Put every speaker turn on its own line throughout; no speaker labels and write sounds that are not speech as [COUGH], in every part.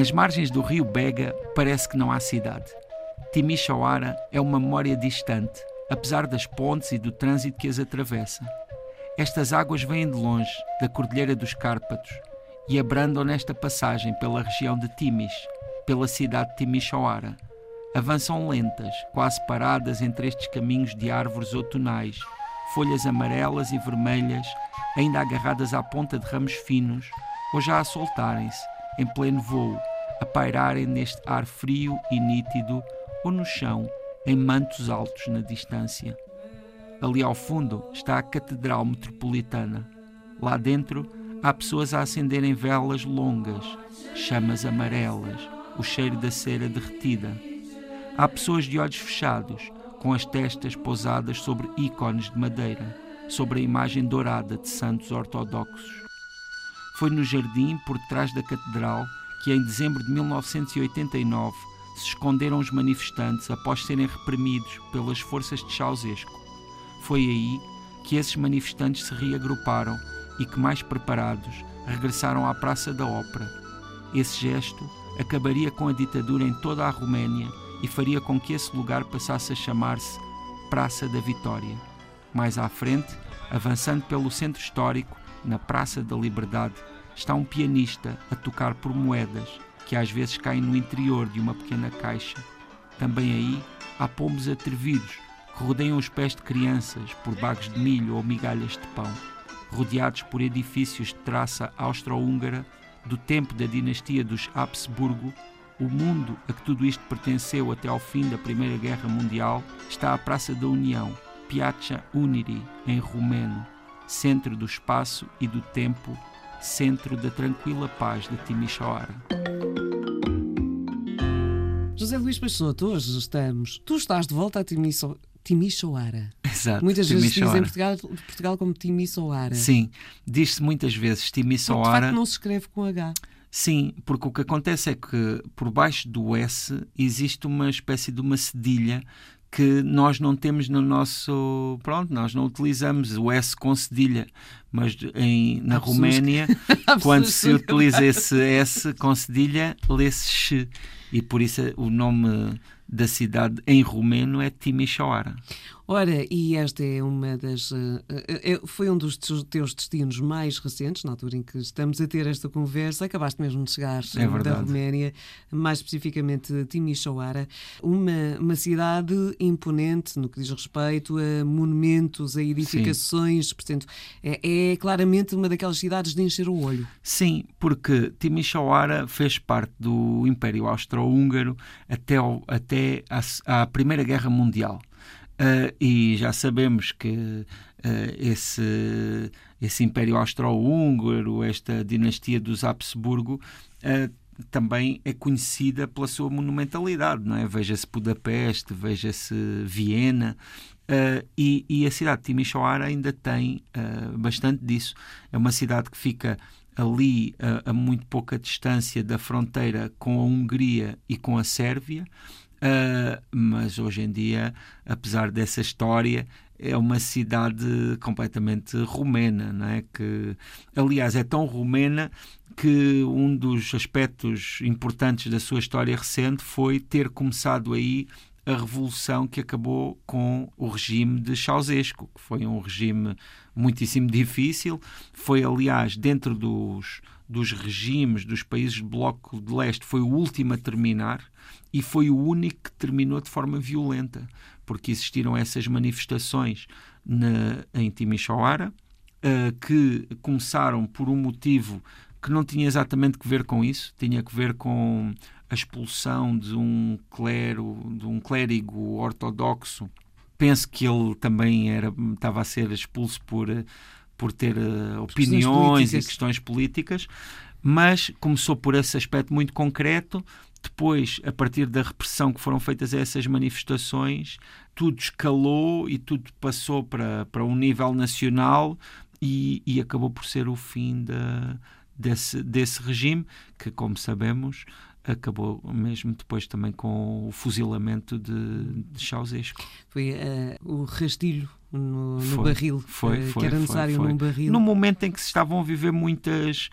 Nas margens do rio Bega parece que não há cidade. Timisoara é uma memória distante, apesar das pontes e do trânsito que as atravessa. Estas águas vêm de longe, da Cordilheira dos Cárpatos, e abrandam nesta passagem pela região de Timis, pela cidade de Timisoara. Avançam lentas, quase paradas entre estes caminhos de árvores outonais, folhas amarelas e vermelhas, ainda agarradas à ponta de ramos finos, ou já a soltarem-se, em pleno voo, a pairarem neste ar frio e nítido, ou no chão, em mantos altos na distância. Ali ao fundo está a Catedral Metropolitana. Lá dentro há pessoas a acenderem velas longas, chamas amarelas, o cheiro da cera derretida. Há pessoas de olhos fechados, com as testas pousadas sobre ícones de madeira, sobre a imagem dourada de santos ortodoxos. Foi no jardim, por trás da catedral, que em dezembro de 1989 se esconderam os manifestantes após serem reprimidos pelas forças de Ceausescu. Foi aí que esses manifestantes se reagruparam e que, mais preparados, regressaram à Praça da Ópera. Esse gesto acabaria com a ditadura em toda a Roménia e faria com que esse lugar passasse a chamar-se Praça da Vitória. Mais à frente, avançando pelo centro histórico, na Praça da Liberdade, está um pianista a tocar por moedas que às vezes caem no interior de uma pequena caixa. Também aí há pombos atrevidos que rodeiam os pés de crianças por bagos de milho ou migalhas de pão, rodeados por edifícios de traça austro-húngara do tempo da dinastia dos Habsburgo. O mundo a que tudo isto pertenceu até ao fim da Primeira Guerra Mundial está à Praça da União, Piazza Uniri, em rumeno, centro do espaço e do tempo, centro da tranquila paz de Timisoara.
José Luís Peixoto, hoje estamos. Tu estás de volta a Timiso... Timisoara.
Exato.
Muitas vezes se diz em
Timisoara.
Portugal, Portugal como Timisoara.
Sim, diz-se muitas vezes
Porque, de
Timisoara.
facto não se escreve com H.
Sim, porque o que acontece é que por baixo do S existe uma espécie de uma cedilha que nós não temos no nosso. Pronto, nós não utilizamos o S com cedilha, mas em, na
pessoas
Roménia, [LAUGHS] quando se utiliza esse S com cedilha, lê-se X. E por isso o nome da cidade em romeno é Timisoara.
Ora, e esta é uma das. eh, eh, eh, foi um dos teus- destinos mais recentes, na altura em que estamos a ter esta conversa. Acabaste mesmo de chegar
É
da. Roménia, mais especificamente de Timisoara, uma, uma cidade imponente no que diz respeito a monumentos, a edificações. Portanto, é, é claramente uma daquelas cidades de encher o olho.
Sim, porque Timisoara fez parte do Império Austro-Húngaro até, ao- até à, à Primeira Guerra Mundial. Ah, e já sabemos que ah, esse, esse Império Austro-Húngaro, esta dinastia dos Habsburgo, ah, também é conhecida pela sua monumentalidade, não é? Veja-se Budapeste, veja-se Viena, e, e a cidade de Timisoara ainda tem bastante disso. É uma cidade que fica ali a muito pouca distância da fronteira com a Hungria e com a Sérvia, ah, mas hoje em dia, apesar dessa história, é uma cidade completamente romena, não é? Que, aliás, é tão romena que um dos aspectos importantes da sua história recente foi ter começado aí a revolução que acabou com o regime de Ceausescu, que foi um regime muitíssimo difícil. Foi, aliás, dentro dos, dos regimes dos países do Bloco de Leste, foi o último a terminar e foi o único que terminou de forma violenta, porque existiram essas manifestações na, em Timisoara, eh, que começaram por um motivo que não tinha exatamente que ver com isso, tinha que ver com a expulsão de um clero, de um clérigo ortodoxo. Penso que ele também era, estava a ser expulso por, eh, por ter eh, opiniões e
políticas.
questões políticas, mas começou por esse aspecto muito concreto. Depois, a partir da repressão que foram feitas a essas manifestações, tudo escalou e tudo passou para, para um nível nacional e, e acabou por ser o fim da, desse, desse regime, que, como sabemos, acabou mesmo depois também com o fuzilamento de, de Ceausescu.
Foi eh, o rastilho no, no
Foi,
barril
foi,
eh,
foi,
que era necessário
foi.
num barril.
No momento em que se estavam a viver muitas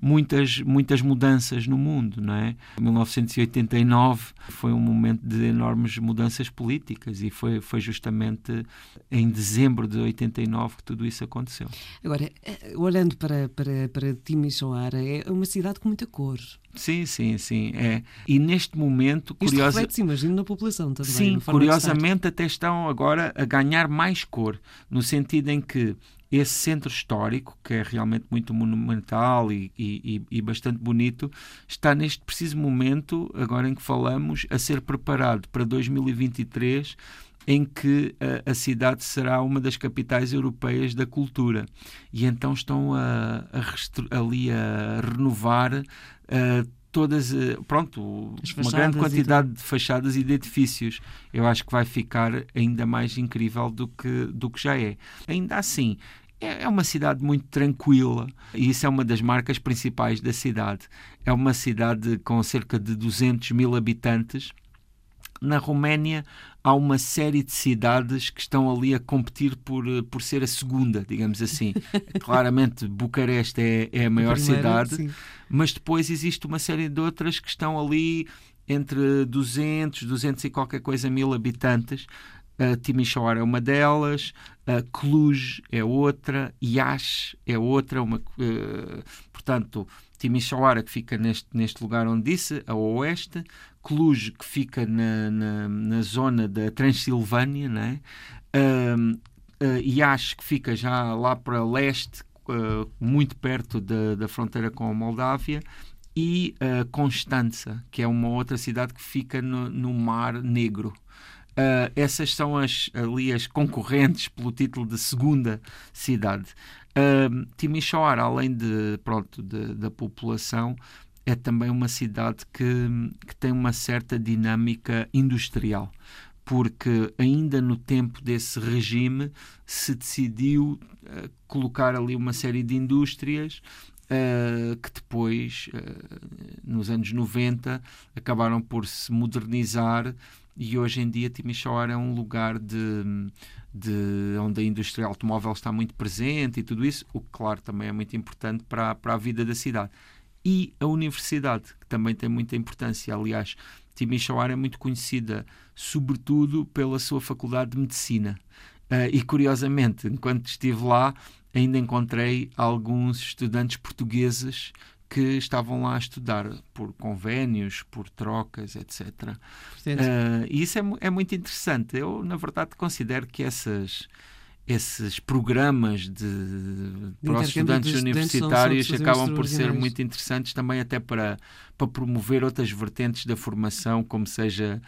muitas, muitas mudanças no mundo, não é? 1989 foi um momento de enormes mudanças políticas e foi, foi justamente em dezembro de 89 que tudo isso aconteceu.
Agora, eh, olhando para, para, para Timisoara, é uma cidade com muita cor.
Sim, sim, sim. É. E neste momento,
curiosa... Isto imagino, na população também.
Sim, curiosamente até estão agora a ganhar mais cor, no sentido em que esse centro histórico, que é realmente muito monumental e, e, e, bastante bonito, está neste preciso momento, agora em que falamos, a ser preparado para 2023, em que a, a cidade será uma das capitais europeias da cultura. E então estão a, a ali a renovar. Uh, todas, eh, pronto, uma grande quantidade de fachadas e de edifícios. Eu acho que vai ficar ainda mais incrível do que, do que já é. Ainda assim, é, é uma cidade muito tranquila e isso é uma das marcas principais da cidade. É uma cidade com cerca de 200 mil habitantes. Na Roménia há uma série de cidades que estão ali a competir por, por ser a segunda, digamos assim. [LAUGHS] Claramente, Bucareste é, é a maior a primeira, cidade, sim. mas depois existe uma série de outras que estão ali entre 200, 200 e qualquer coisa mil habitantes. Uh, é uma delas, uh, Cluj é outra, Iaş é outra, uma, uh, portanto, Timisoara que fica neste, neste lugar onde disse, a oeste, Cluj que fica na, na, na zona da Transilvânia, né? uh, uh, que fica já lá para leste, uh, muito perto da, da fronteira com a Moldávia, e uh, Constança, que é uma outra cidade que fica no, no Mar Negro. Uh, essas são as, ali as concorrentes pelo título de segunda cidade. Uh, Timisoara, além de, pronto, de, da população, é também uma cidade que, que tem uma certa dinâmica industrial porque ainda no tempo desse regime se decidiu uh, colocar ali uma série de indústrias uh, que depois, uh, nos anos 90, acabaram por se modernizar e hoje em dia Timisoara é um lugar de, de onde a indústria automóvel está muito presente e tudo isso, o que claro também é muito importante para, para a vida da cidade. E a universidade, que também tem muita importância. Aliás, Timisoara é muito conhecida, sobretudo pela sua faculdade de medicina. Uh, e curiosamente, enquanto estive lá, ainda encontrei alguns estudantes portugueses que estavam lá a estudar por convénios, por trocas, etc. Uh, e isso é, é, muito interessante. Eu, na verdade, considero que essas, esses programas de, de para os estudantes universitários acabam por ser muito interessantes também até para, para promover outras vertentes da formação, como seja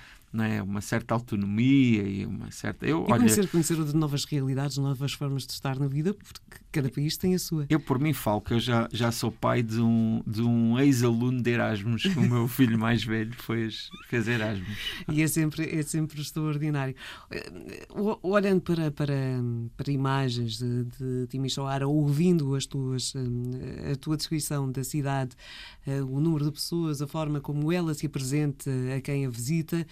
é? uma certa autonomia e uma certa.
Eu, e olha, conhecer, conhecer de novas realidades, novas formas de estar na vida, porque cada país tem a sua.
Eu, por mim, falo que eu já, já sou pai de um, de um ex-aluno de Erasmus, que o meu [LAUGHS] filho mais velho fez, fez Erasmus.
E é sempre, é sempre extraordinário. Eh, olhando para, para, para imagens de, de Timisoara, ouvindo as tuas, eh, a tua descrição da cidade, eh, o número de pessoas, a forma como ela se apresenta a quem a visita,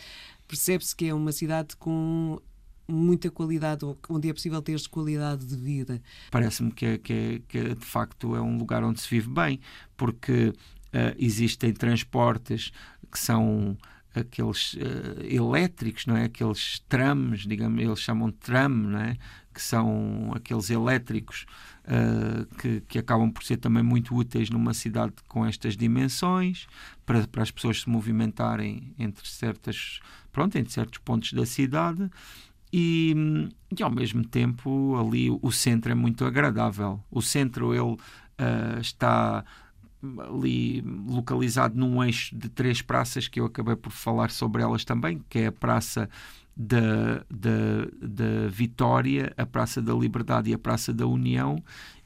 percebe-se que é uma cidade com muita qualidade, onde é possível ter qualidade de vida.
Parece-me que, é, que, é, que é, de facto é um lugar onde se vive bem, porque uh, existem transportes que são aqueles uh, elétricos, não é? Aqueles trams, digamos, eles chamam de tram, não é? Que são aqueles elétricos uh, que, que acabam por ser também muito úteis numa cidade com estas dimensões, para, para as pessoas se movimentarem entre certas, pronto, entre certos pontos da cidade. E, e ao mesmo tempo ali o centro é muito agradável. O centro ele uh, está ali localizado num eixo de três praças que eu acabei por falar sobre elas também, que é a Praça da, da, da Vitória, a Praça da Liberdade e a Praça da União,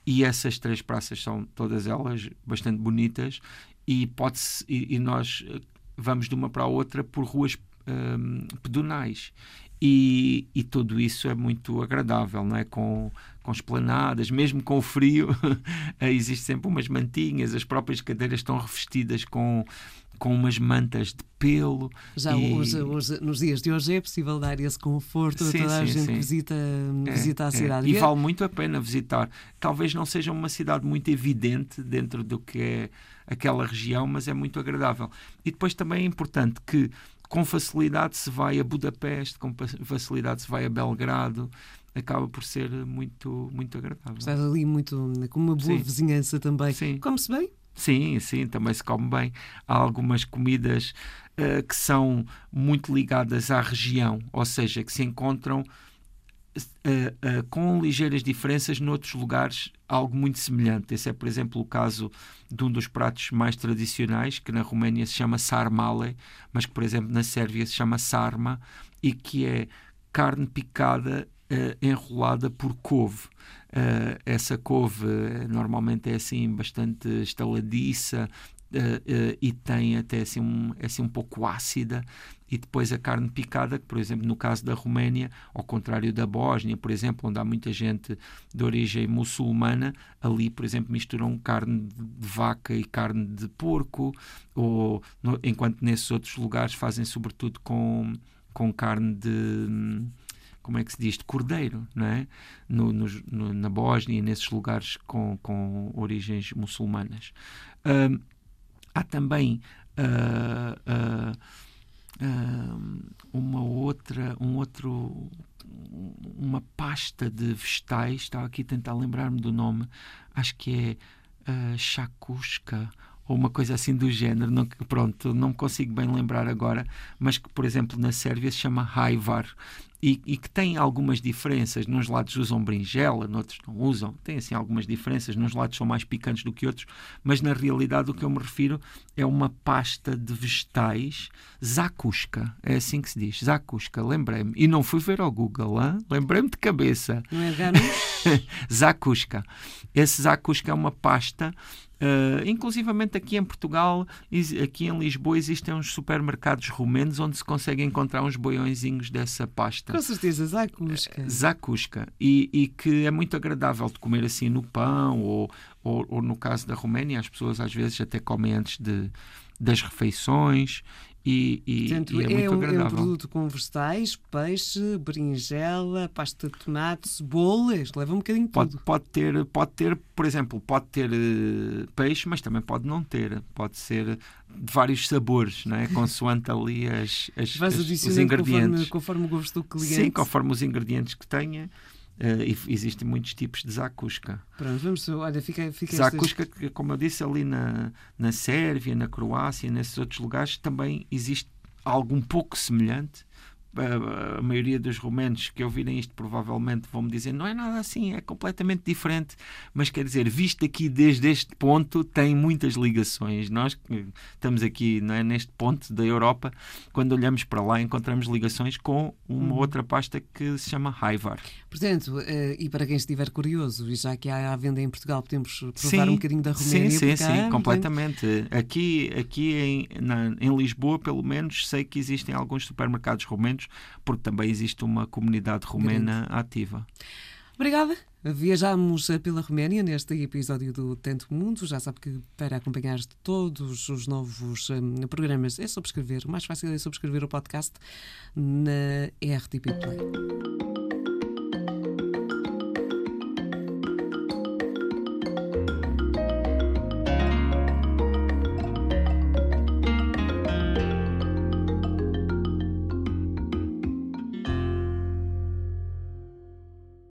e essas três praças são todas elas bastante bonitas e pode e, e nós vamos de uma para a outra por ruas um, pedonais e, e, tudo isso é muito agradável, não é? Com, com esplanadas, mesmo com o frio, [LAUGHS] existe sempre umas mantinhas, as próprias cadeiras estão revestidas com, com umas mantas de pelo.
Já
e...
hoje, hoje, nos dias de hoje é possível dar esse conforto sim, a toda a gente que visita, é, visita a é. cidade.
E vale muito a pena visitar. Talvez não seja uma cidade muito evidente dentro do que é aquela região, mas é muito agradável. E depois também é importante que com facilidade se vai a Budapeste, com facilidade se vai a Belgrado, acaba por ser muito, muito agradável.
Estás ali muito com uma boa sim. vizinhança também. Sim. Come-se bem?
Sim, sim, também se come bem. Há algumas comidas uh, que são muito ligadas à região, ou seja, que se encontram uh, uh, com ligeiras diferenças noutros lugares, algo muito semelhante. Esse é, por exemplo, o caso de um dos pratos mais tradicionais, que na Roménia se chama sarmale, mas que, por exemplo, na Sérvia se chama sarma, e que é carne picada enrolada por couve. Uh, essa couve eh, normalmente é assim bastante estaladiça uh, uh, e tem até assim um, é assim um pouco ácida e depois a carne picada, que por exemplo no caso da Roménia, ao contrário da Bósnia, por exemplo, onde há muita gente de origem muçulmana, ali por exemplo misturam carne de vaca e carne de porco, ou no, enquanto nesses outros lugares fazem sobretudo com, com carne de como é que se diz, de cordeiro, não é? No, no, na Bósnia e nesses lugares com, com origens muçulmanas. Uh, há também uh, uh, uma outra, um outro, uma pasta de vegetais, estava aqui a tentar lembrar-me do nome, acho que é uh, chakusca ou uma coisa assim do género, não, pronto, não me consigo bem lembrar agora, mas que, por exemplo, na Sérvia se chama Haivar e, e, que tem algumas diferenças. Nos lados usam berinjela, noutros não usam. Tem assim algumas diferenças. Nos lados são mais picantes do que outros, mas na realidade o que eu me refiro é uma pasta de vegetais zakuska. É assim que se diz, zakuska. Lembrei-me. E não fui ver ao Google, lembrei-me de cabeça.
Não é [LAUGHS]
zakuska. Esse zakuska é uma pasta Uh, inclusivamente aqui em Portugal, aqui em Lisboa, existem uns supermercados romenos onde se consegue encontrar uns boiõezinhos dessa pasta.
Com certeza, zakusca.
Uh, zakusca. E, e, que é muito agradável de comer assim no pão, ou, ou, ou, no caso da Roménia, as pessoas às vezes até comem antes de, das refeições e, e,
Portanto,
e é, é,
um,
é,
um, produto com vegetais, peixe, berinjela, pasta de tomate, cebolas, leva um bocadinho de
pode,
tudo.
Pode ter, pode ter, por exemplo, pode ter uh, peixe, mas também pode não ter. Pode ser de vários sabores, não é? [LAUGHS] consoante ali as, as, as os ingredientes.
Conforme, conforme o gosto do cliente.
Sim, conforme os ingredientes que tenha. Uh, existem muitos tipos de zakuska.
Pronto, vamos, olha, fica, fica
zakuska, estas... como eu disse, ali na, na Sérvia, na Croácia, nesses outros lugares, também existe algo um pouco semelhante, a, maioria dos romanos que ouvirem isto provavelmente vão me dizer não é nada assim, é completamente diferente. Mas quer dizer, visto aqui desde este ponto, tem muitas ligações. Nós que estamos aqui é, neste ponto da Europa, quando olhamos para lá, encontramos ligações com uma uhum. outra pasta que se chama Haivar.
Portanto, uh, e para quem estiver curioso, e já que há à venda em Portugal, podemos provar sim, um bocadinho da Roménia.
Sim, sim, sim, completamente. Aqui, aqui em, na, em Lisboa, pelo menos, sei que existem alguns supermercados romenos porque também existe uma comunidade romena Grande. ativa.
Obrigada. Viajamos pela Roménia neste episódio do Tanto Mundo. Já sabe que para acompanhar todos os novos um, programas é subscrever. O mais fácil é subscrever o podcast na RTP Play.